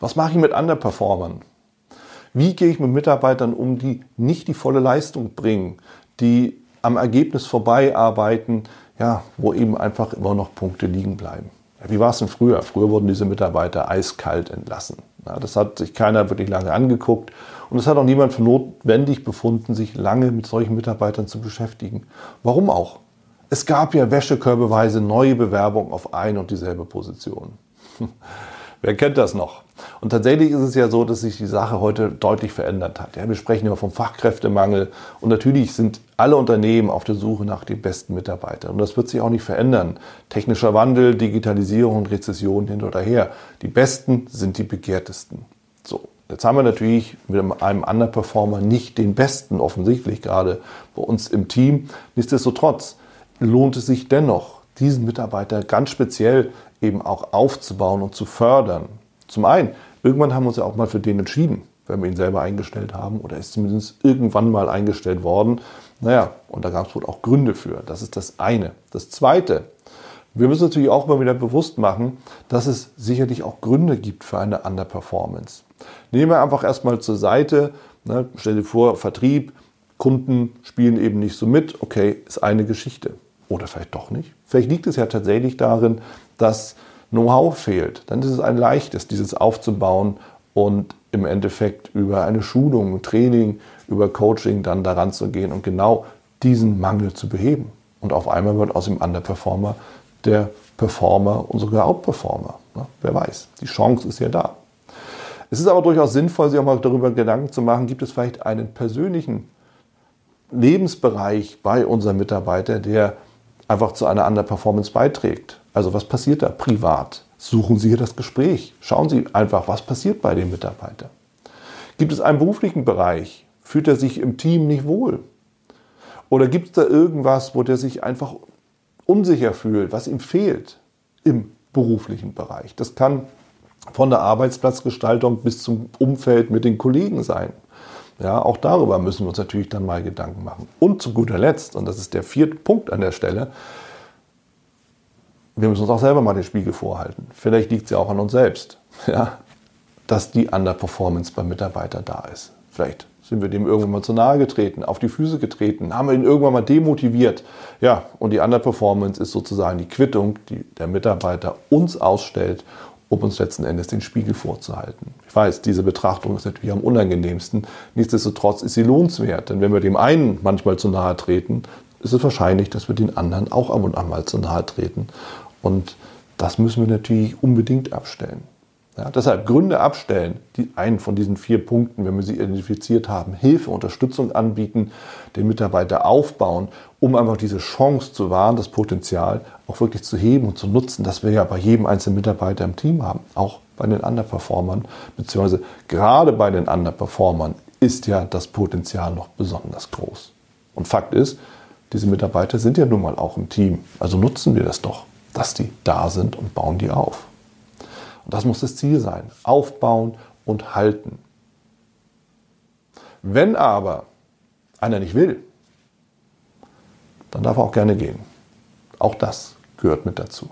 Was mache ich mit Underperformern? Wie gehe ich mit Mitarbeitern um, die nicht die volle Leistung bringen, die am Ergebnis vorbei arbeiten, ja, wo eben einfach immer noch Punkte liegen bleiben? Wie war es denn früher? Früher wurden diese Mitarbeiter eiskalt entlassen. Ja, das hat sich keiner wirklich lange angeguckt und es hat auch niemand für notwendig befunden, sich lange mit solchen Mitarbeitern zu beschäftigen. Warum auch? Es gab ja wäschekörbeweise neue Bewerbungen auf ein und dieselbe Position. Wer kennt das noch? Und tatsächlich ist es ja so, dass sich die Sache heute deutlich verändert hat. Ja, wir sprechen ja vom Fachkräftemangel und natürlich sind alle Unternehmen auf der Suche nach den besten Mitarbeitern. Und das wird sich auch nicht verändern. Technischer Wandel, Digitalisierung Rezession hin oder her. Die Besten sind die begehrtesten. So, jetzt haben wir natürlich mit einem Underperformer nicht den Besten, offensichtlich gerade bei uns im Team. Nichtsdestotrotz lohnt es sich dennoch, diesen Mitarbeiter ganz speziell eben auch aufzubauen und zu fördern. Zum einen, irgendwann haben wir uns ja auch mal für den entschieden, wenn wir ihn selber eingestellt haben oder ist zumindest irgendwann mal eingestellt worden. Naja, und da gab es wohl auch Gründe für. Das ist das eine. Das zweite, wir müssen natürlich auch mal wieder bewusst machen, dass es sicherlich auch Gründe gibt für eine Underperformance. Nehmen wir einfach erstmal zur Seite, ne, stell dir vor, Vertrieb, Kunden spielen eben nicht so mit, okay, ist eine Geschichte. Oder vielleicht doch nicht. Vielleicht liegt es ja tatsächlich darin, dass Know-how fehlt. Dann ist es ein leichtes, dieses aufzubauen und im Endeffekt über eine Schulung, Training, über Coaching dann daran zu gehen und genau diesen Mangel zu beheben. Und auf einmal wird aus dem Underperformer der Performer und sogar Outperformer. Ne? Wer weiß, die Chance ist ja da. Es ist aber durchaus sinnvoll, sich auch mal darüber Gedanken zu machen, gibt es vielleicht einen persönlichen Lebensbereich bei unserem Mitarbeiter, der einfach zu einer anderen Performance beiträgt. Also was passiert da privat? Suchen Sie hier das Gespräch. Schauen Sie einfach, was passiert bei dem Mitarbeiter. Gibt es einen beruflichen Bereich? Fühlt er sich im Team nicht wohl? Oder gibt es da irgendwas, wo der sich einfach unsicher fühlt, was ihm fehlt im beruflichen Bereich? Das kann von der Arbeitsplatzgestaltung bis zum Umfeld mit den Kollegen sein. Ja, auch darüber müssen wir uns natürlich dann mal Gedanken machen. Und zu guter Letzt, und das ist der vierte Punkt an der Stelle, wir müssen uns auch selber mal den Spiegel vorhalten. Vielleicht liegt es ja auch an uns selbst, ja, dass die Underperformance beim Mitarbeiter da ist. Vielleicht sind wir dem irgendwann mal zu nahe getreten, auf die Füße getreten, haben wir ihn irgendwann mal demotiviert. Ja, und die Underperformance ist sozusagen die Quittung, die der Mitarbeiter uns ausstellt um uns letzten Endes den Spiegel vorzuhalten. Ich weiß, diese Betrachtung ist natürlich am unangenehmsten. Nichtsdestotrotz ist sie lohnenswert, denn wenn wir dem einen manchmal zu nahe treten, ist es wahrscheinlich, dass wir den anderen auch ab und an mal zu nahe treten. Und das müssen wir natürlich unbedingt abstellen. Ja, deshalb Gründe abstellen, die einen von diesen vier Punkten, wenn wir sie identifiziert haben, Hilfe, Unterstützung anbieten, den Mitarbeiter aufbauen, um einfach diese Chance zu wahren, das Potenzial auch wirklich zu heben und zu nutzen, das wir ja bei jedem einzelnen Mitarbeiter im Team haben, auch bei den Underperformern, beziehungsweise gerade bei den Underperformern ist ja das Potenzial noch besonders groß. Und Fakt ist, diese Mitarbeiter sind ja nun mal auch im Team, also nutzen wir das doch, dass die da sind und bauen die auf. Und das muss das Ziel sein. Aufbauen und halten. Wenn aber einer nicht will, dann darf er auch gerne gehen. Auch das gehört mit dazu.